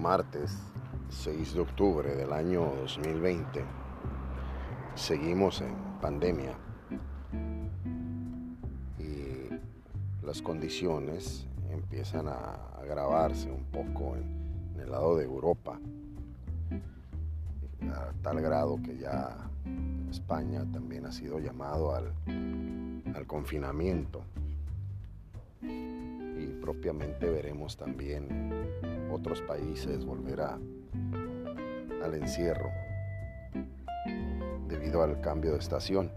martes 6 de octubre del año 2020. Seguimos en pandemia y las condiciones empiezan a agravarse un poco en, el lado de Europa, a tal grado que ya España también ha sido llamado al, al confinamiento y propiamente veremos también otros países volver al encierro debido al cambio de estación.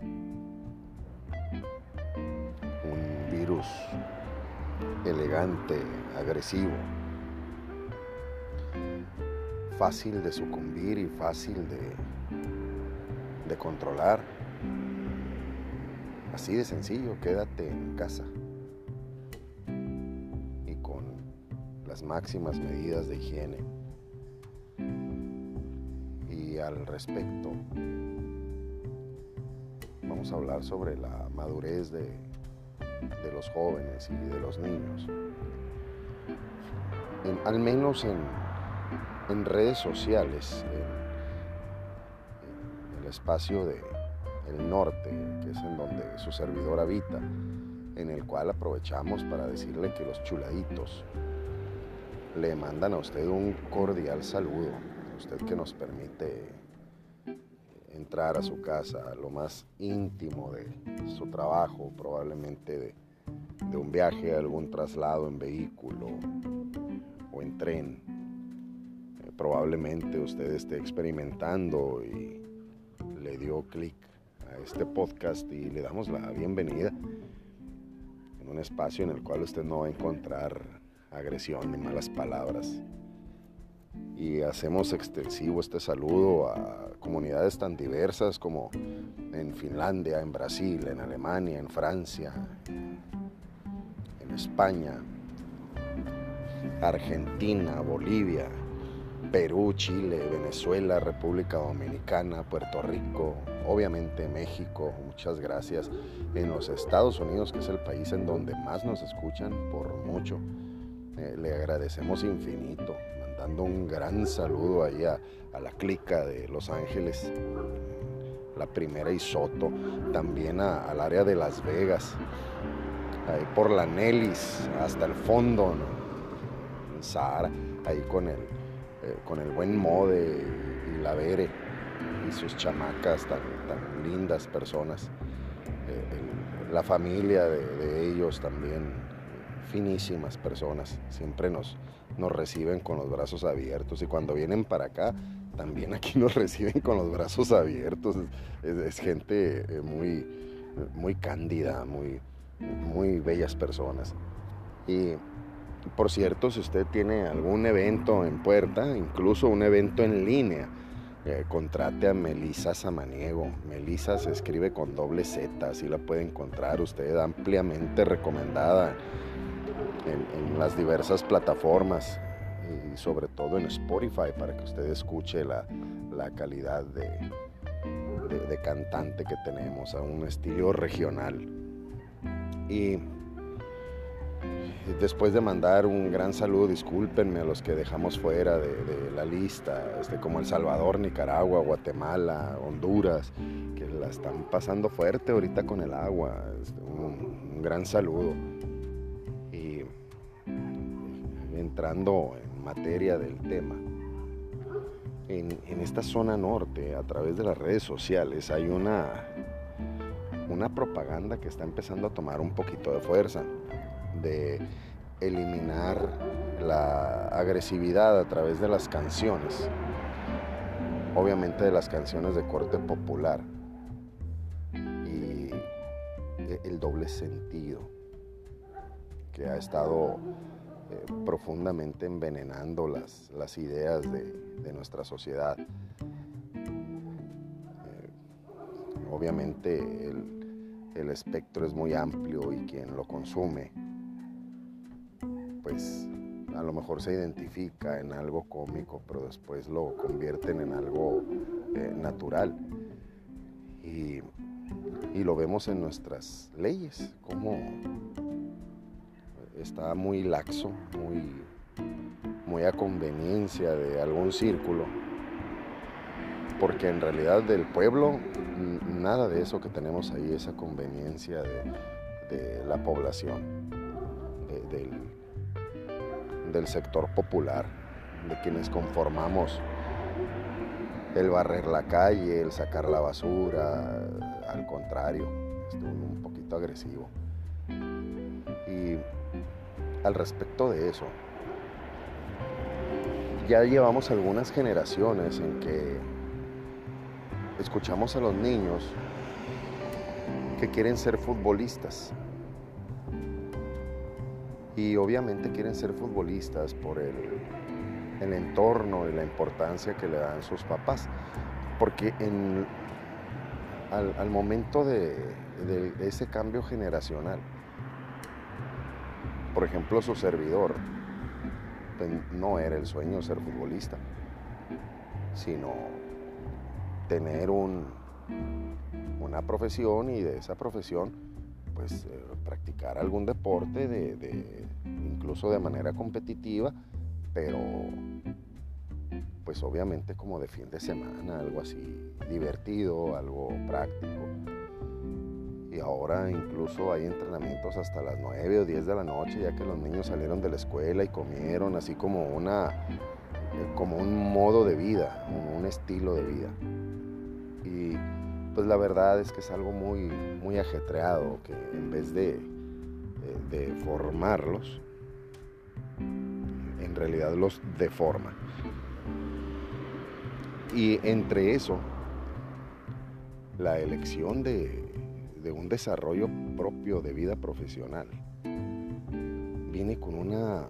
Un virus elegante, agresivo, fácil de sucumbir y fácil de, de controlar. Así de sencillo, quédate en casa. Máximas medidas de higiene. Y al respecto, vamos a hablar sobre la madurez de, de los jóvenes y de los niños. al menos en, en redes sociales, en, el espacio del el norte, que es en donde su servidor habita, en el cual aprovechamos para decirle que los chuladitos le mandan a usted un cordial saludo, usted que nos permite entrar a su casa, a lo más íntimo de su trabajo, probablemente de, un viaje, algún traslado en vehículo o en tren. Eh, probablemente usted esté experimentando y le dio clic a este podcast y le damos la bienvenida en un espacio en el cual usted no va a encontrar agresión ni malas palabras. Y hacemos extensivo este saludo a comunidades tan diversas como en Finlandia, en Brasil, en Alemania, en Francia, en España, Argentina, Bolivia, Perú, Chile, Venezuela, República Dominicana, Puerto Rico, obviamente México, muchas gracias. En los Estados Unidos, que es el país en donde más nos escuchan por mucho. Eh, le agradecemos infinito, mandando un gran saludo ahí a, la clica de Los Ángeles, la primera y Soto, también al área de Las Vegas, ahí por la Nelis, hasta el fondo, en Sahara, ahí con el, eh, con el buen Mode y, la Vere y sus chamacas tan, tan lindas personas. Eh, la familia de ellos también finísimas personas, siempre nos, nos reciben con los brazos abiertos y cuando vienen para acá, también aquí nos reciben con los brazos abiertos. Es, gente eh, muy, muy cándida, muy, muy bellas personas. Y por cierto, si usted tiene algún evento en puerta, incluso un evento en línea, eh, contrate a Melisa Samaniego. Melisa se escribe con doble Z, así la puede encontrar usted ampliamente recomendada en, las diversas plataformas y sobre todo en Spotify para que usted escuche la, calidad de, de, cantante que tenemos a un estilo regional. Y después de mandar un gran saludo, discúlpenme a los que dejamos fuera de, la lista, este, como El Salvador, Nicaragua, Guatemala, Honduras, que la están pasando fuerte ahorita con el agua. Este, un gran saludo. Entrando en materia del tema, en, esta zona norte, a través de las redes sociales, hay una, una propaganda que está empezando a tomar un poquito de fuerza, de eliminar la agresividad a través de las canciones, obviamente de las canciones de corte popular y el doble sentido que ha estado profundamente envenenando las, las ideas de, nuestra sociedad. Eh, obviamente el, el espectro es muy amplio y quien lo consume, pues a lo mejor se identifica en algo cómico, pero después lo convierten en algo eh, natural. Y, y, lo vemos en nuestras leyes, como está muy laxo, muy, muy a conveniencia de algún círculo, porque en realidad del pueblo nada de eso que tenemos ahí, esa conveniencia de, la población, del, del sector popular, de quienes conformamos el barrer la calle, el sacar la basura, al contrario, estuvo un poquito agresivo. Al respecto de eso, ya llevamos algunas generaciones en que escuchamos a los niños que quieren ser futbolistas. Y obviamente quieren ser futbolistas por el, el entorno y la importancia que le dan sus papás. Porque en, al, momento de, ese cambio generacional, por ejemplo, su servidor pues, no era el sueño ser futbolista, sino tener un, una profesión y de esa profesión pues eh, practicar algún deporte de, incluso de manera competitiva pero pues obviamente como de fin de semana, algo así divertido, algo práctico. Y ahora incluso hay entrenamientos hasta las 9 o 10 de la noche, ya que los niños salieron de la escuela y comieron, así como una eh, como un modo de vida, un estilo de vida. Y pues la verdad es que es algo muy, muy ajetreado, que en vez de, de formarlos, en realidad los deforma. Y entre eso, la elección de, un desarrollo propio de vida profesional. Viene con una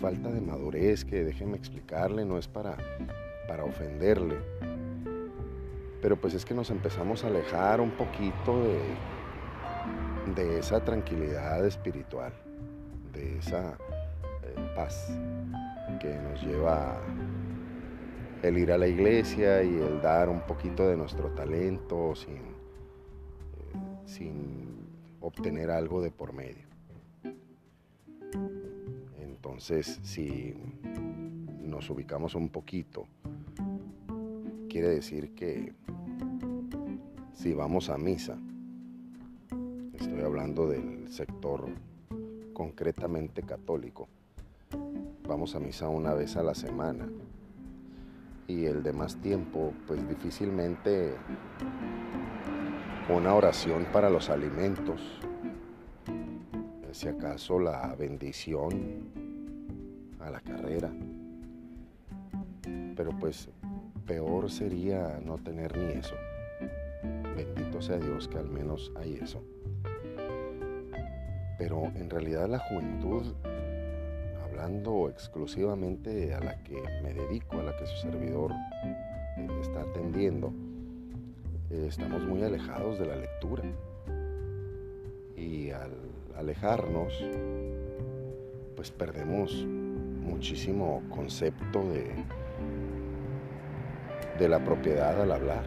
falta de madurez que déjenme explicarle, no es para, para ofenderle, pero pues es que nos empezamos a alejar un poquito de, de esa tranquilidad espiritual, de esa paz que nos lleva el ir a la iglesia y el dar un poquito de nuestro talento sin, eh, sin obtener algo de por medio. Entonces, si nos ubicamos un poquito, quiere decir que si vamos a misa, estoy hablando del sector concretamente católico, vamos a misa una vez a la semana y el demás tiempo pues difícilmente una oración para los alimentos, si acaso la bendición a la carrera, pero pues peor sería no tener ni eso. Bendito sea Dios que al menos hay eso. Pero en realidad la juventud exclusivamente a la que me dedico, a la que su servidor está atendiendo, eh, estamos muy alejados de la lectura. Y al alejarnos, pues perdemos muchísimo concepto de, de la propiedad al hablar.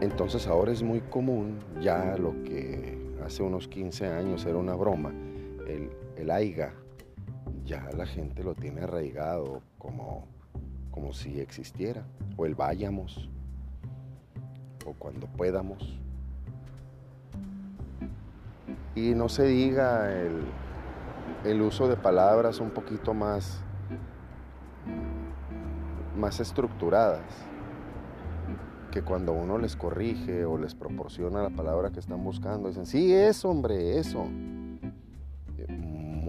Entonces ahora es muy común, ya lo que hace unos 15 años era una broma, el, el AIGA, ya la gente lo tiene arraigado como, como si existiera, o el vayamos, o cuando podamos. Y no se diga el, el uso de palabras un poquito más, más estructuradas, que cuando uno les corrige o les proporciona la palabra que están buscando, dicen, sí, eso, hombre, eso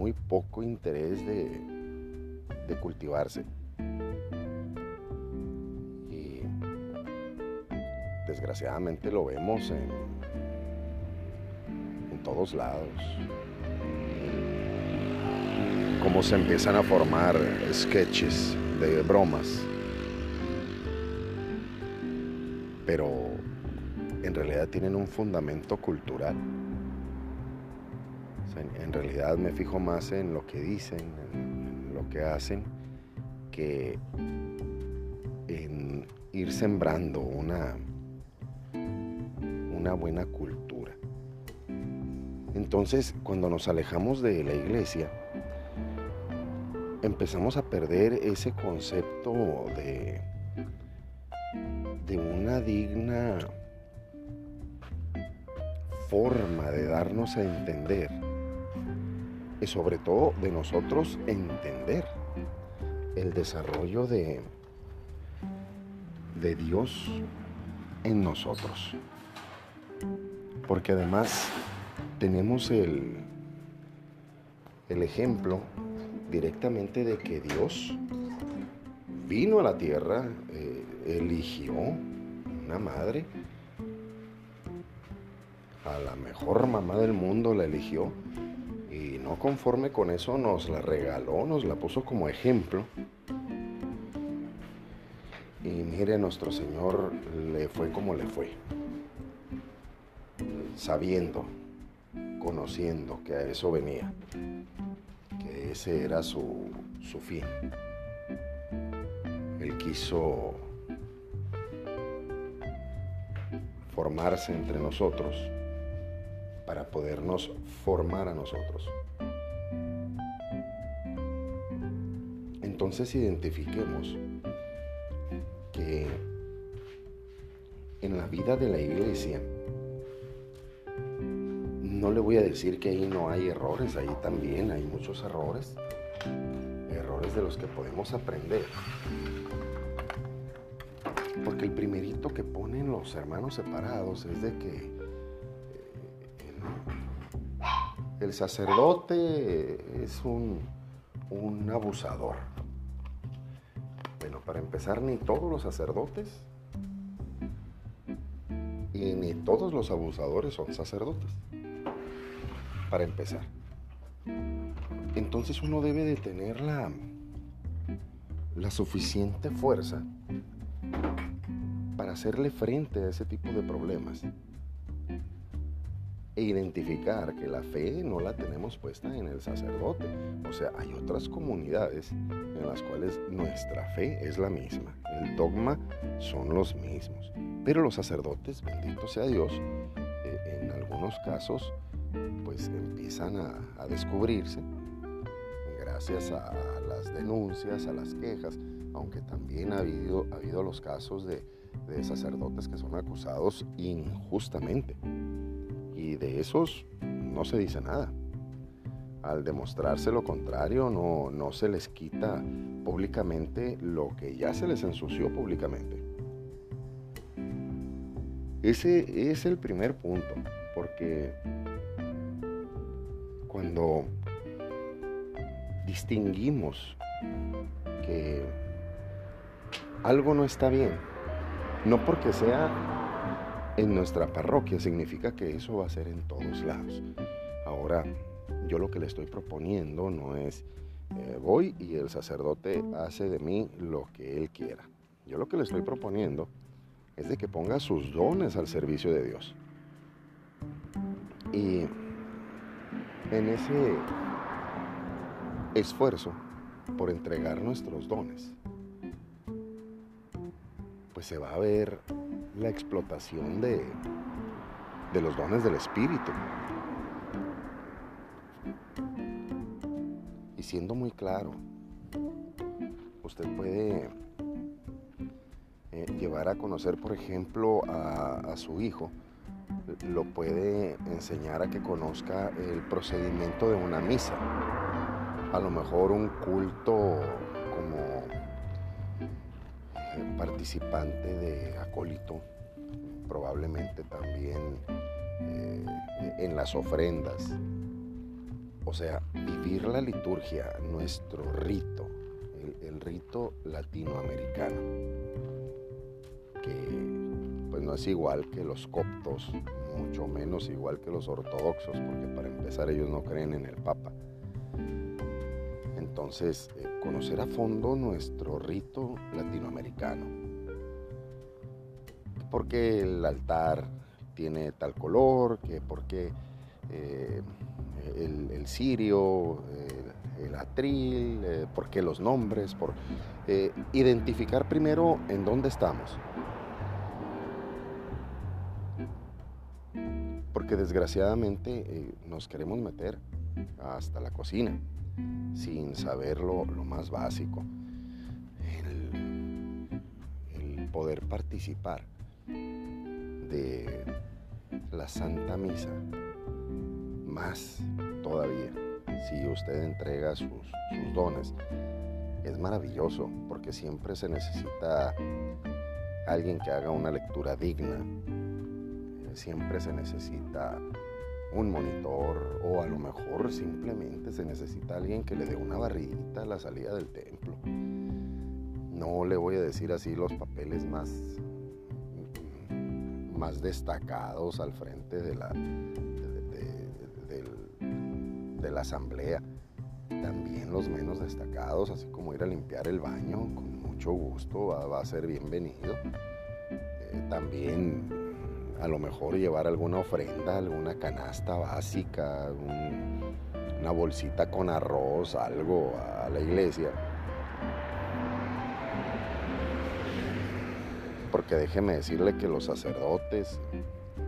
muy poco interés de, cultivarse. Desgraciadamente lo vemos en, todos lados. Cómo se empiezan a formar sketches de bromas. Pero en realidad tienen un fundamento cultural en, realidad me fijo más en lo que dicen, en, lo que hacen, que en ir sembrando una, una buena cultura. Entonces, cuando nos alejamos de la iglesia, empezamos a perder ese concepto de, de una digna forma de darnos a entender y sobre todo de nosotros entender el desarrollo de, de Dios en nosotros. Porque además tenemos el, el ejemplo directamente de que Dios vino a la tierra, eh, eligió una madre, a la mejor mamá del mundo la eligió y no conforme con eso nos la regaló, nos la puso como ejemplo. Y mire, nuestro Señor le fue como le fue, sabiendo, conociendo que a eso venía ese era su, su fin. Él quiso formarse entre nosotros para podernos formar a nosotros. Entonces identifiquemos que en la vida de la iglesia no le voy a decir que ahí no hay errores, ahí también hay muchos errores, errores de los que podemos aprender. Porque el primerito que ponen los hermanos separados es de que eh, el, sacerdote es un, un abusador. Bueno, para empezar, ni todos los sacerdotes y ni todos los abusadores son sacerdotes para empezar. Entonces uno debe de tener la, la suficiente fuerza para hacerle frente a ese tipo de problemas e identificar que la fe no la tenemos puesta en el sacerdote. O sea, hay otras comunidades en las cuales nuestra fe es la misma, el dogma son los mismos, pero los sacerdotes, bendito sea Dios, eh, en algunos casos pues empiezan a, descubrirse gracias a, las denuncias, a las quejas, aunque también ha habido, ha habido los casos de, sacerdotes que son acusados injustamente. Y de esos no se dice nada. Al demostrarse lo contrario, no, no se les quita públicamente lo que ya se les ensució públicamente. Ese es el primer punto, porque distinguimos que algo no está bien, no porque sea en nuestra parroquia, significa que eso va a ser en todos lados. Ahora, yo lo que le estoy proponiendo no es eh, voy y el sacerdote hace de mí lo que él quiera. Yo lo que le estoy proponiendo es de que ponga sus dones al servicio de Dios. Y en ese esfuerzo por entregar nuestros dones, pues se va a ver la explotación de, de los dones del Espíritu. Y siendo muy claro, usted puede eh, llevar a conocer, por ejemplo, a su hijo, lo puede enseñar a que conozca el procedimiento de una misa. A lo mejor un culto como eh, participante de acólito, probablemente también eh, en las ofrendas. O sea, vivir la liturgia, nuestro rito, el rito latinoamericano, que pues no es igual que los coptos, mucho menos igual que los ortodoxos, porque para empezar ellos no creen en el Papa. Entonces, eh, conocer a fondo nuestro rito latinoamericano. Porque el altar tiene tal color, que porque eh, el, el, cirio, el, atril, eh, por qué los nombres, por identificar primero en dónde estamos desgraciadamente eh, nos queremos meter hasta la cocina. sin saber lo, más básico. el poder participar de la Santa Misa, más todavía, si usted entrega sus, dones, es maravilloso porque siempre se necesita alguien que haga una lectura digna, siempre se necesita un monitor o a lo mejor simplemente se necesita alguien que le dé una barriguita a la salida del templo. No le voy a decir así los papeles más más destacados al frente de la, de, la asamblea. También los menos destacados, así como ir a limpiar el baño, con mucho gusto, va, a ser bienvenido. Eh, también a lo mejor llevar alguna ofrenda, alguna canasta básica, una bolsita con arroz, algo a la iglesia porque déjeme decirle que los sacerdotes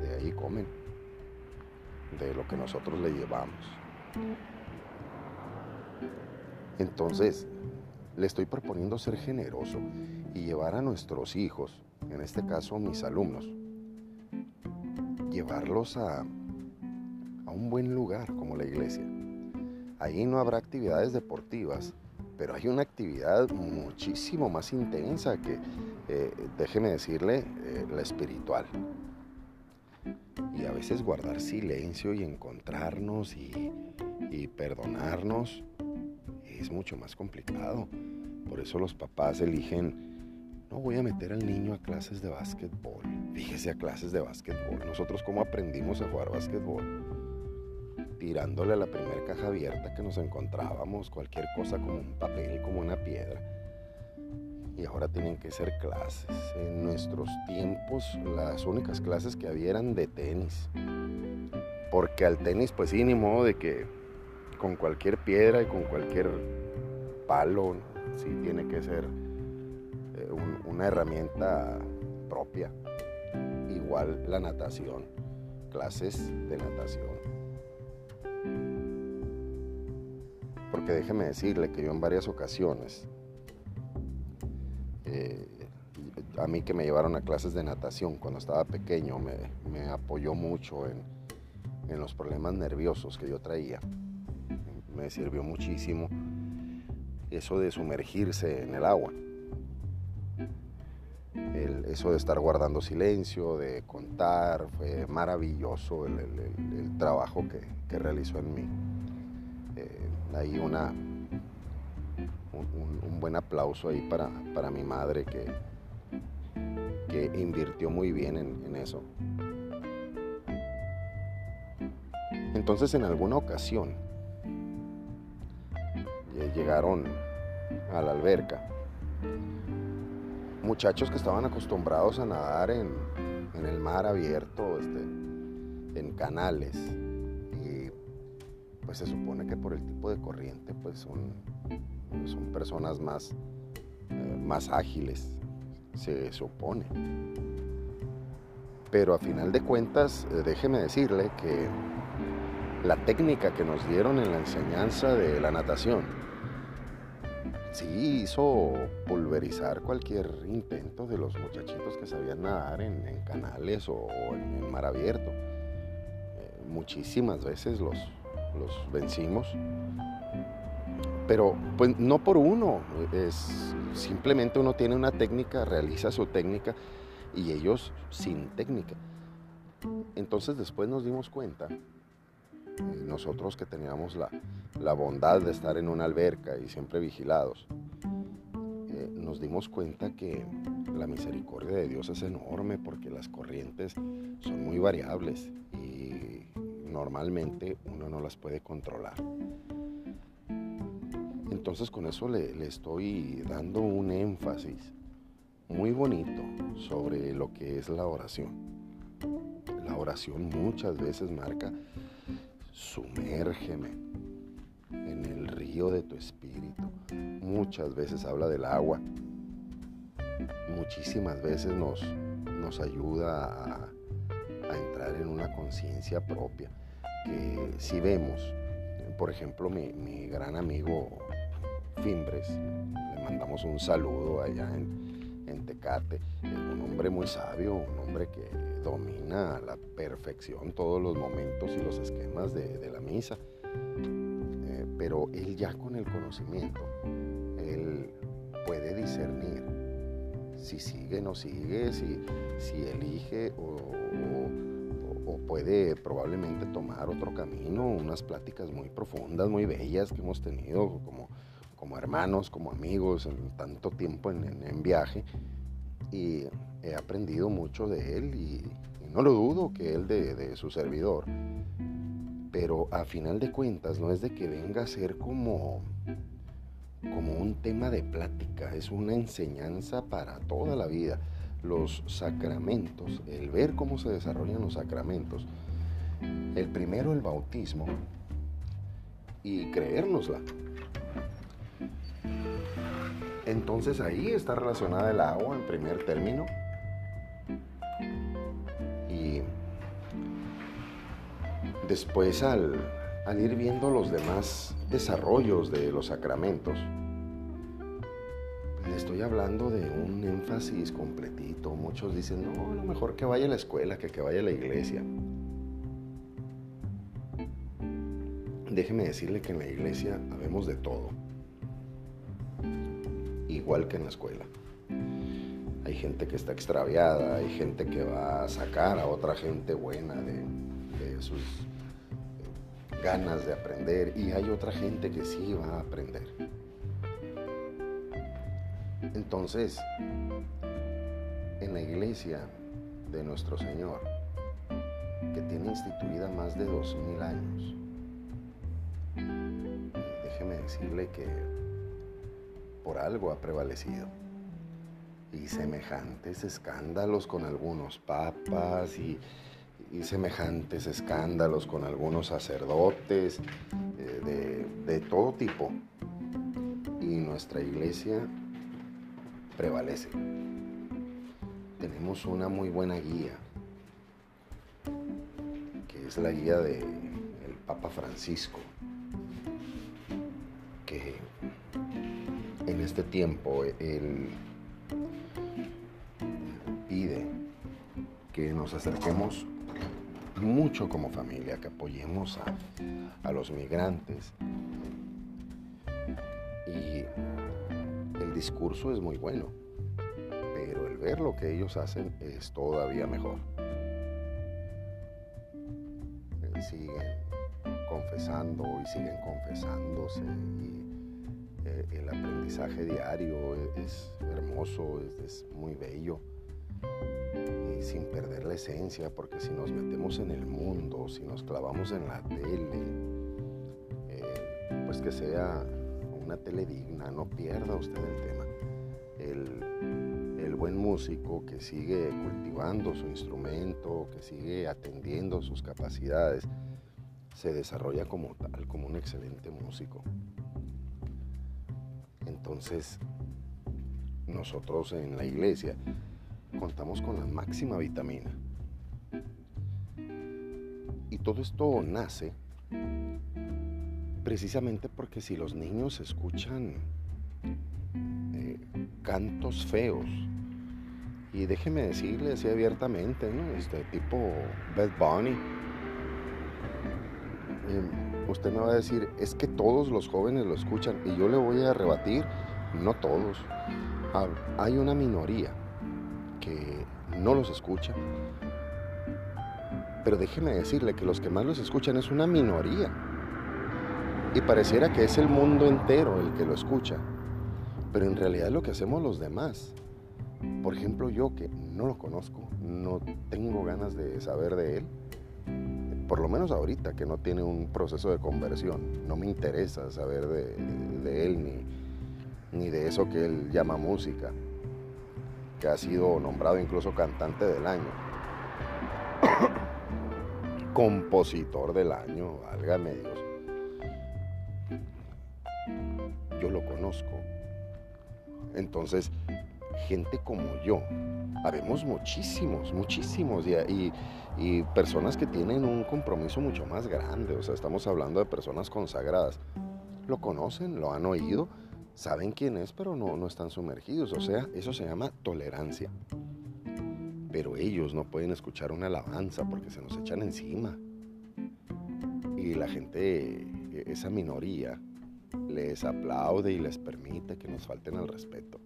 de ahí comen, de lo que nosotros le llevamos. Entonces, le estoy proponiendo ser generoso y llevar a nuestros hijos, en este caso mis alumnos, llevarlos a, a un buen lugar como la iglesia. Ahí no habrá actividades deportivas, pero hay una actividad muchísimo más intensa que, eh, déjeme decirle, eh, la espiritual. Y a veces guardar silencio y encontrarnos y, y perdonarnos es mucho más complicado. Por eso los papás eligen, no voy a meter al niño a clases de básquetbol. Fíjese a clases de básquetbol. Nosotros cómo aprendimos a jugar básquetbol tirándole a la primera caja abierta que nos encontrábamos, cualquier cosa como un papel, como una piedra. Y ahora tienen que ser clases. En nuestros tiempos las únicas clases que había eran de tenis. Porque al tenis pues sí, ni modo de que con cualquier piedra y con cualquier palo, sí tiene que ser eh, una herramienta propia. Igual la natación, clases de natación Porque déjeme decirle que yo en varias ocasiones, eh, a mí que me llevaron a clases de natación cuando estaba pequeño, me, apoyó mucho en, los problemas nerviosos que yo traía. Me sirvió muchísimo eso de sumergirse en el agua. Eso de estar guardando silencio, de contar, fue maravilloso el, trabajo que realizó en mí ahí una, un, buen aplauso ahí para, para mi madre que, que invirtió muy bien en, eso. Entonces en alguna ocasión llegaron a la alberca muchachos que estaban acostumbrados a nadar en, el mar abierto, este, en canales, pues se supone que por el tipo de corriente pues son, son personas más, eh, más ágiles, se supone. Pero a final de cuentas, eh, déjeme decirle que la técnica que nos dieron en la enseñanza de la natación, sí hizo pulverizar cualquier intento de los muchachitos que sabían nadar en, canales o, en, mar abierto. Eh, muchísimas veces los, los vencimos. Pero pues no por uno, es simplemente uno tiene una técnica, realiza su técnica y ellos sin técnica. Entonces después nos dimos cuenta, nosotros que teníamos la, bondad de estar en una alberca y siempre vigilados, eh, nos dimos cuenta que la misericordia de Dios es enorme porque las corrientes son muy variables normalmente uno no las puede controlar. Entonces con eso le, estoy dando un énfasis muy bonito sobre lo que es la oración. La oración muchas veces marca, sumérgeme en el río de tu espíritu. Muchas veces habla del agua. Muchísimas veces nos, nos ayuda a, entrar en una conciencia propia que si vemos, por ejemplo, mi, gran amigo Fimbres, le mandamos un saludo allá en, en Tecate, un hombre muy sabio, un hombre que domina a la perfección todos los momentos y los esquemas de, la misa. Eh, pero él ya con el conocimiento, él puede discernir si sigue, no sigue, si, si elige o, puede probablemente tomar otro camino, unas pláticas muy profundas, muy bellas que hemos tenido como, como hermanos, como amigos, en tanto tiempo en, viaje. Y he aprendido mucho de él y, no lo dudo que él de, de, su servidor. Pero a final de cuentas no es de que venga a ser como como un tema de plática, es una enseñanza para toda la vida. Los sacramentos, el ver cómo se desarrollan los sacramentos. El primero, el bautismo, y creérnosla. Entonces ahí está relacionada el agua en primer término. Y después al, al ir viendo los demás desarrollos de los sacramentos, le estoy hablando de un énfasis completito. Muchos dicen, no, lo mejor que vaya a la escuela que que vaya a la iglesia. Déjeme decirle que en la iglesia habemos de todo, igual que en la escuela. Hay gente que está extraviada, hay gente que va a sacar a otra gente buena de, sus ganas de aprender y hay otra gente que sí va a aprender. Entonces, en la iglesia de nuestro Señor, que tiene instituida más de dos mil años, déjeme decirle que por algo ha prevalecido. Y semejantes escándalos con algunos papas y y semejantes escándalos con algunos sacerdotes eh, de, todo tipo. Y nuestra iglesia prevalece. Tenemos una muy buena guía, que es la guía del Papa Francisco, que en este tiempo él pide que nos acerquemos mucho como familia, que apoyemos a, los migrantes. Y el discurso es muy bueno, pero el ver lo que ellos hacen es todavía mejor. Siguen confesando y siguen confesándose y el aprendizaje diario es, hermoso, es muy bello sin perder la esencia, porque si nos metemos en el mundo, si nos clavamos en la tele, eh, pues que sea una tele digna, no pierda usted el tema. El, el buen músico que sigue cultivando su instrumento, que sigue atendiendo sus capacidades, se desarrolla como tal, como un excelente músico. Entonces, nosotros en la iglesia contamos con la máxima vitamina. Y todo esto nace precisamente porque si los niños escuchan eh, cantos feos, y déjeme decirle así abiertamente, este tipo Bad Bunny, eh, usted me va a decir, es que todos los jóvenes lo escuchan, y yo le voy a rebatir, no todos, hay una minoría no los escucha. Pero déjeme decirle que los que más los escuchan es una minoría. Y pareciera que es el mundo entero el que lo escucha. Pero en realidad lo que hacemos los demás. Por ejemplo, yo que no lo conozco, no tengo ganas de saber de él. Por lo menos ahorita que no tiene un proceso de conversión. No me interesa saber de, él ni, ni de eso que él llama música que ha sido nombrado incluso cantante del año, compositor del año, válgame Dios. Yo lo conozco. Entonces, gente como yo. Habemos muchísimos, muchísimos y, personas que tienen un compromiso mucho más grande. O sea, estamos hablando de personas consagradas. Lo conocen, lo han oído, saben quién es, pero no, no están sumergidos. O sea, eso se llama tolerancia. Pero ellos no pueden escuchar una alabanza porque se nos echan encima. Y la gente, esa minoría, les aplaude y les permite que nos falten al respeto.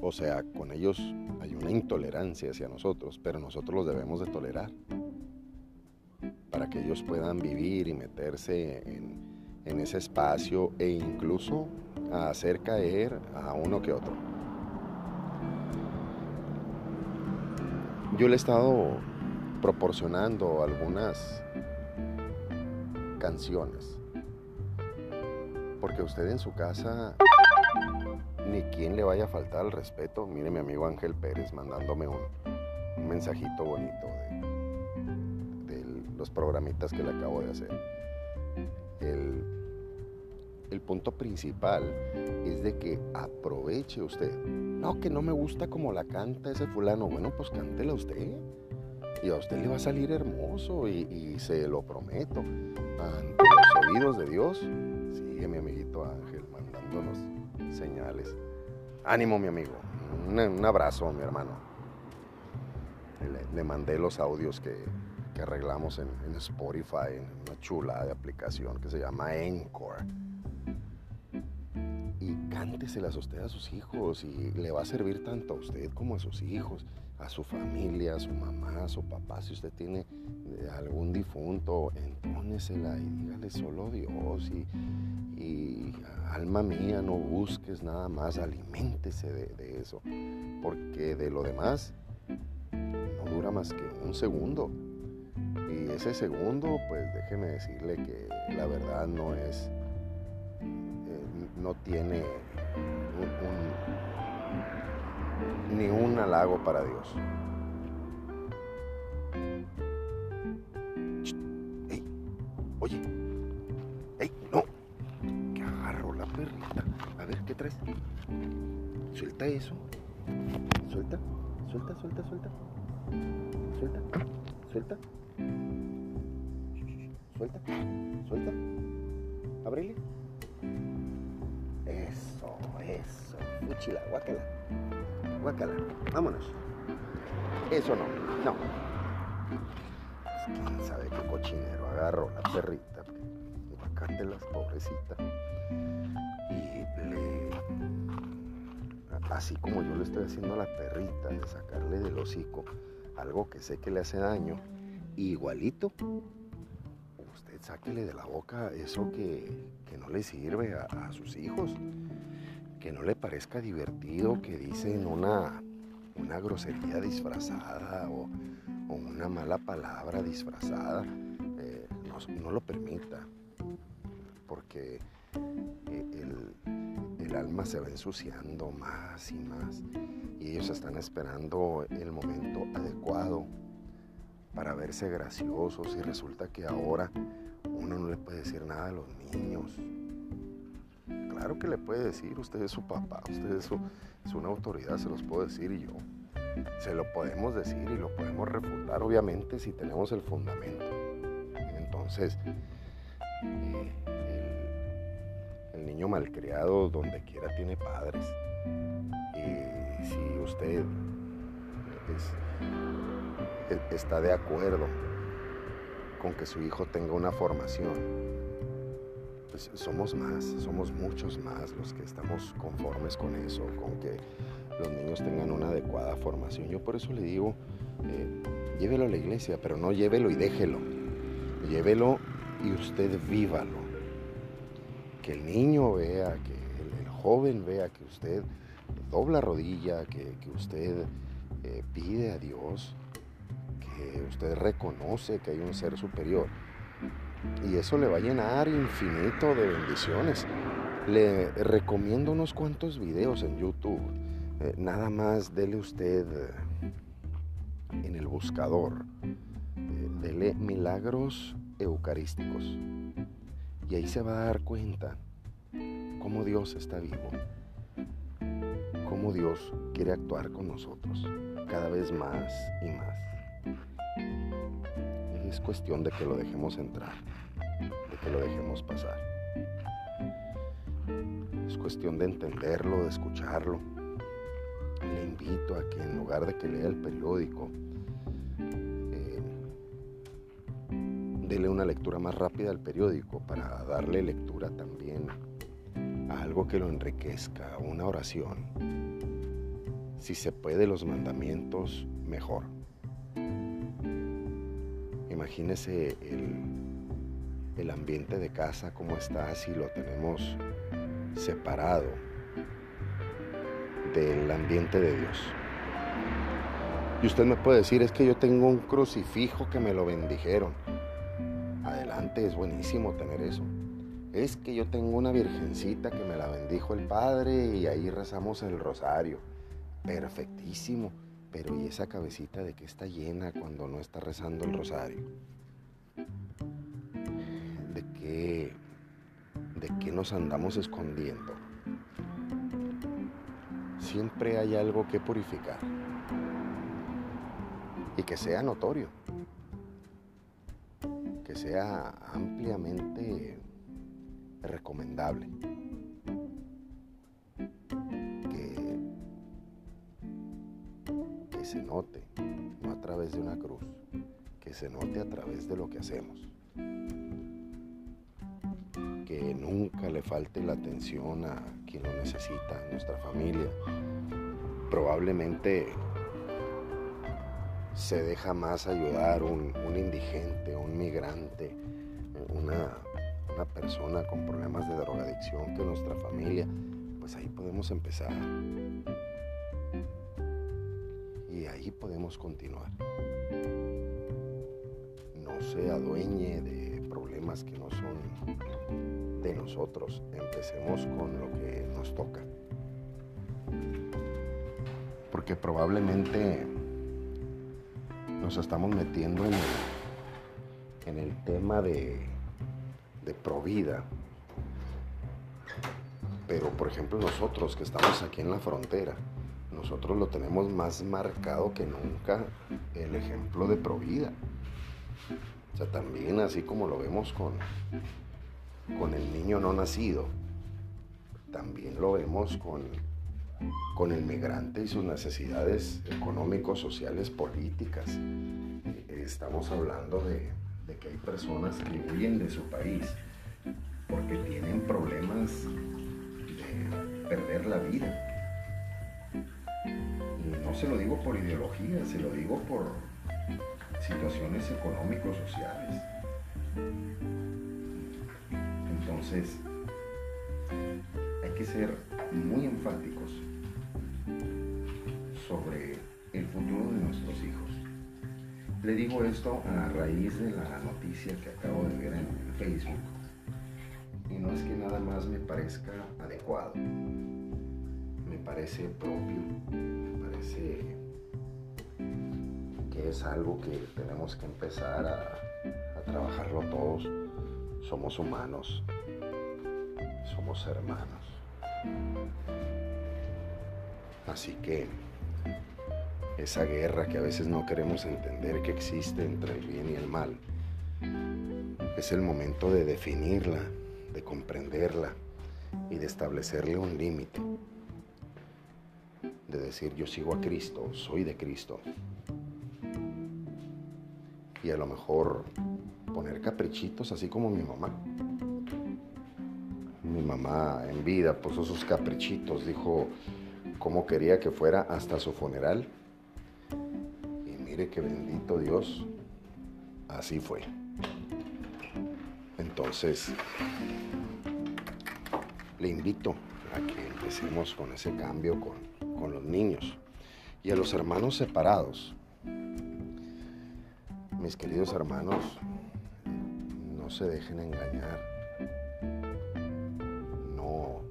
O sea, con ellos hay una intolerancia hacia nosotros, pero nosotros los debemos de tolerar para que ellos puedan vivir y meterse en, ese espacio e incluso hacer caer a uno que otro. Yo le he estado proporcionando algunas canciones porque usted en su casa ni quien le vaya a faltar al respeto. Mire mi amigo Ángel Pérez mandándome un, mensajito bonito de, los programitas que le acabo de hacer. El, el punto principal es de que aproveche usted. No, que no me gusta como la canta ese fulano. Bueno, pues cántela usted. Y a usted le va a salir hermoso y, y se lo prometo. Ante los oídos de Dios, mi amiguito Ángel mandándonos señales. Ánimo, mi amigo. Un, abrazo, mi hermano. Le, mandé los audios que, arreglamos en, Spotify, en una chula de aplicación que se llama Encore. Y cánteselas usted a sus hijos y le va a servir tanto a usted como a sus hijos, a su familia, a su mamá, a su papá. Si usted tiene eh, algún difunto, entónesela y dígale solo Dios y, alma mía, no busques nada más, aliméntese de, eso, porque de lo demás no dura más que un segundo. Y ese segundo, pues déjeme decirle que la verdad no es, eh, no tiene ni un halago para Dios. oye, Suelta eso. Suelta, suelta, suelta, suelta. Suelta, suelta. Suelta, suelta. Ábrele. Eso, eso. Fuchila, guácala. Vámonos. Eso no, no. Quién sabe qué cochinero agarró la perrita. las pobrecita. Y le así como yo le estoy haciendo a la perrita de sacarle del hocico algo que sé que le hace daño, igualito, usted sáquele de la boca eso que, no le sirve a, sus hijos, que no le parezca divertido, que dicen una, una grosería disfrazada o, una mala palabra disfrazada, eh, no, lo permita, porque eh, el el alma se va ensuciando más y más y ellos están esperando el momento adecuado para verse graciosos y resulta que ahora uno no le puede decir nada a los niños. Claro que le puede decir, usted es su papá, usted es, una autoridad, se los puedo decir y yo. Se lo podemos decir y lo podemos refutar, obviamente, si tenemos el fundamento. Entonces, eh, niño malcriado donde quiera tiene padres. Y si usted está de acuerdo con que su hijo tenga una formación, somos más, somos muchos más los que estamos conformes con eso, con que los niños tengan una adecuada formación. Yo por eso le digo, eh, llévelo a la iglesia, pero no llévelo y déjelo. Llévelo y usted vívalo que el niño vea, que el, joven vea que usted dobla rodilla, que, usted eh, pide a Dios, que usted reconoce que hay un ser superior. Y eso le va a llenar infinito de bendiciones. Le recomiendo unos cuantos videos en YouTube. Eh, nada más dele usted eh, en el buscador. dele milagros eucarísticos. Y ahí se va a dar cuenta cómo Dios está vivo. cómo Dios quiere actuar con nosotros cada vez más y más. Es cuestión de que lo dejemos entrar, de que lo dejemos pasar. Es cuestión de entenderlo, de escucharlo. Le invito a que en lugar de que lea el periódico, eh, dele una lectura más rápida al periódico para darle lectura también a algo que lo enriquezca, una oración. Si se puede los mandamientos, mejor. Imagínese el, ambiente de casa, cómo está, si lo tenemos separado del ambiente de Dios. Y usted me puede decir, es que yo tengo un crucifijo que me lo bendijeron. Adelante, es buenísimo tener eso. Es que yo tengo una virgencita que me la bendijo el Padre y ahí rezamos el rosario. Perfectísimo. Pero ¿y esa cabecita de que está llena cuando no está rezando el rosario? ¿De qué, de qué nos andamos escondiendo? Siempre hay algo que purificar y que sea notorio, que sea ampliamente recomendable. Se note, no a través de una cruz, que se note a través de lo que hacemos. Que nunca le falte la atención a quien lo necesita, nuestra familia. Probablemente se deja más ayudar un, un indigente, un migrante, una una persona con problemas de drogadicción que nuestra familia, pues ahí podemos empezar. Y ahí podemos continuar. No se adueñe de problemas que no son de nosotros. Empecemos con lo que nos toca. Porque probablemente nos estamos metiendo en el tema de provida. Pero por ejemplo nosotros que estamos aquí en la frontera, nosotros lo tenemos más marcado que nunca el ejemplo de provida. O sea, también así como lo vemos con, con el niño no nacido, también lo vemos con, con el migrante y sus necesidades económicos, sociales, políticas. Estamos hablando de, de que hay personas que huyen de su país porque tienen problemas de perder la vida. Se lo digo por ideología, se lo digo por situaciones económicos sociales. Entonces, hay que ser muy enfáticos sobre el futuro de nuestros hijos. Le digo esto a raíz de la noticia que acabo de ver en, Facebook. Y no es que nada más me parezca adecuado. Me parece propio. Que es algo que tenemos que empezar a trabajarlo todos. Somos humanos. Somos hermanos. Así que esa guerra que a veces no queremos entender que existe entre el bien y el mal. Es el momento de definirla, de comprenderla y de establecerle un límite. De decir yo sigo a Cristo, soy de Cristo. Y a lo mejor poner caprichitos así como mi mamá. Mi mamá en vida puso sus caprichitos, dijo cómo quería que fuera hasta su funeral que bendito Dios, así fue. Entonces, le invito a que empecemos con ese cambio con, con los niños y a los hermanos separados. Mis queridos hermanos, no se dejen engañar. No,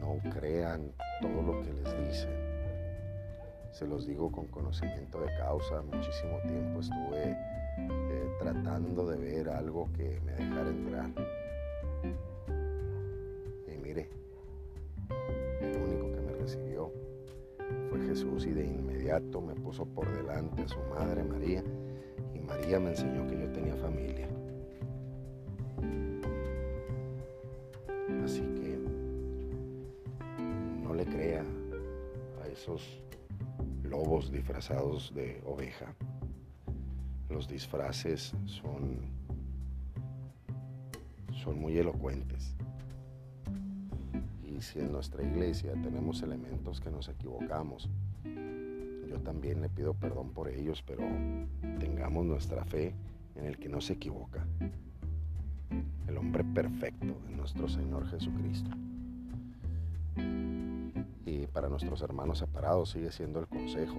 no crean todo lo que les dicen se los digo con conocimiento de causa, muchísimo tiempo estuve eh, tratando de ver algo que me dejara entrar. Y me puso por delante a su madre María y María me enseñó que yo tenía familia. Así que no le crea a esos lobos disfrazados de oveja. Los disfraces son, son muy elocuentes si en nuestra iglesia tenemos elementos que nos equivocamos, yo también le pido perdón por ellos, pero tengamos nuestra fe en el que no se equivoca, el hombre perfecto de nuestro Señor Jesucristo. Y para nuestros hermanos separados sigue siendo el consejo.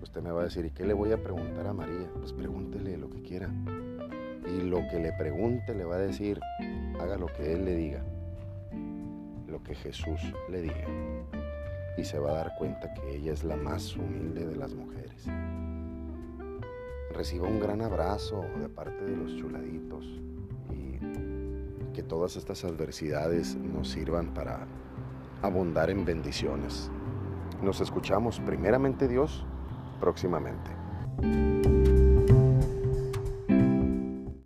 Usted me va a decir, ¿y qué le voy a preguntar a María? Pues pregúntele lo que quiera. Y lo que le pregunte le va a decir, haga lo que Él le diga lo que Jesús le diga y se va a dar cuenta que ella es la más humilde de las mujeres. Reciba un gran abrazo de parte de los chuladitos y que todas estas adversidades nos sirvan para abundar en bendiciones. Nos escuchamos primeramente Dios próximamente.